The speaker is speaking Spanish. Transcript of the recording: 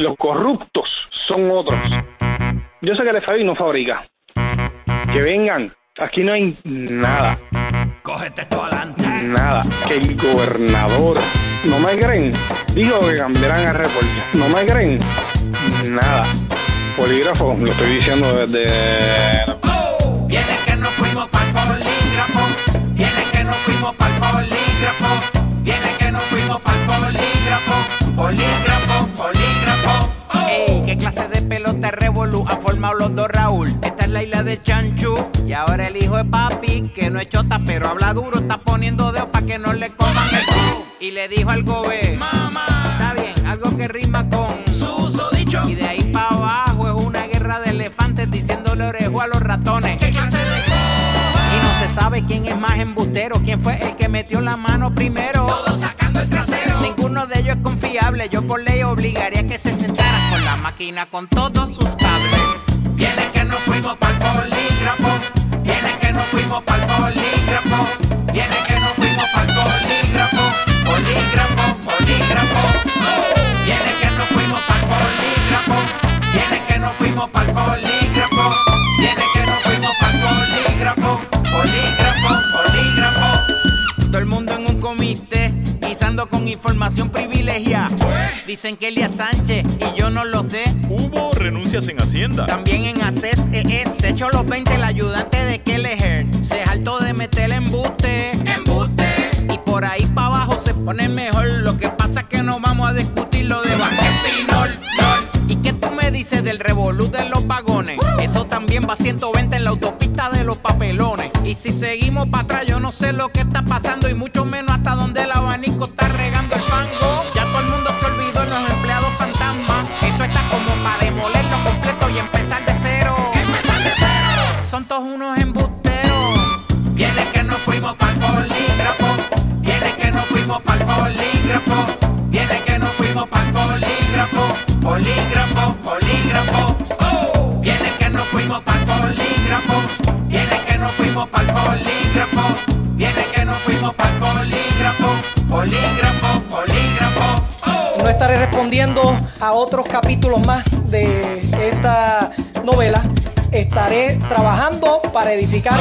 Los corruptos son otros. Yo sé que el FBI no fabrica. Que vengan. Aquí no hay nada. Cógete esto adelante. Nada. Que el gobernador. ¿No me creen? Digo que cambiarán a reporte. ¿No me creen? Nada. Polígrafo, lo estoy diciendo desde... revolú ha formado los dos Raúl? Esta es la isla de Chanchu y ahora el hijo de papi, que no es chota pero habla duro, está poniendo dedos para que no le coman el cu. Y le dijo al gobe, Mamá, está bien, algo que rima con suso dicho. Y de ahí para abajo es una guerra de elefantes diciéndole orejo a los ratones. ¿Qué clase de Y no se sabe quién es más embustero, quién fue el que metió la mano primero. Todos sacando el trasero. Ninguno de ellos es confiable, yo por ley obligaría que se la máquina con todos sus cables. Viene que nos fuimos para polígrafo. Viene que nos fuimos para polígrafo. Viene que nos fuimos para polígrafo. Polígrafo, polígrafo. Viene que nos fuimos para polígrafo. Viene que nos fuimos para polígrafo. Viene que nos fuimos para polígrafo. Polígrafo, polígrafo. Todo el mundo en un comité, con información privilegiada. Dicen que Elia Sánchez y yo no lo sé. Hubo renuncias en Hacienda. También en ACES ES se echó los 20 el ayudante de Kelleher. Se hartó de meter embuste. Embuste. Y por ahí para abajo se pone mejor. Lo que pasa es que no vamos a discutir lo de Espinol, nol. ¿Y qué tú me dices del revolú de los vagones? Eso también va a 120 en la autopista de los papelones. Y si seguimos para atrás, yo no sé lo que está pasando y mucho menos hasta donde el abanico está Ya todo el mundo se olvidó de los empleados fantasmas. Esto está como para demolerlo completo y empezar de cero. Empezar de cero. Son todos unos embusteros. Viene que nos fuimos para el polígrafo. Viene que nos fuimos para el polígrafo. Viene que nos fuimos para el polígrafo. Polígrafo, polígrafo. Viene que nos fuimos para el polígrafo. Viene que nos fuimos para el polígrafo. Viene que nos fuimos para el. Polígrafo, polígrafo. Estaré respondiendo a otros capítulos más de esta novela. Estaré trabajando para edificar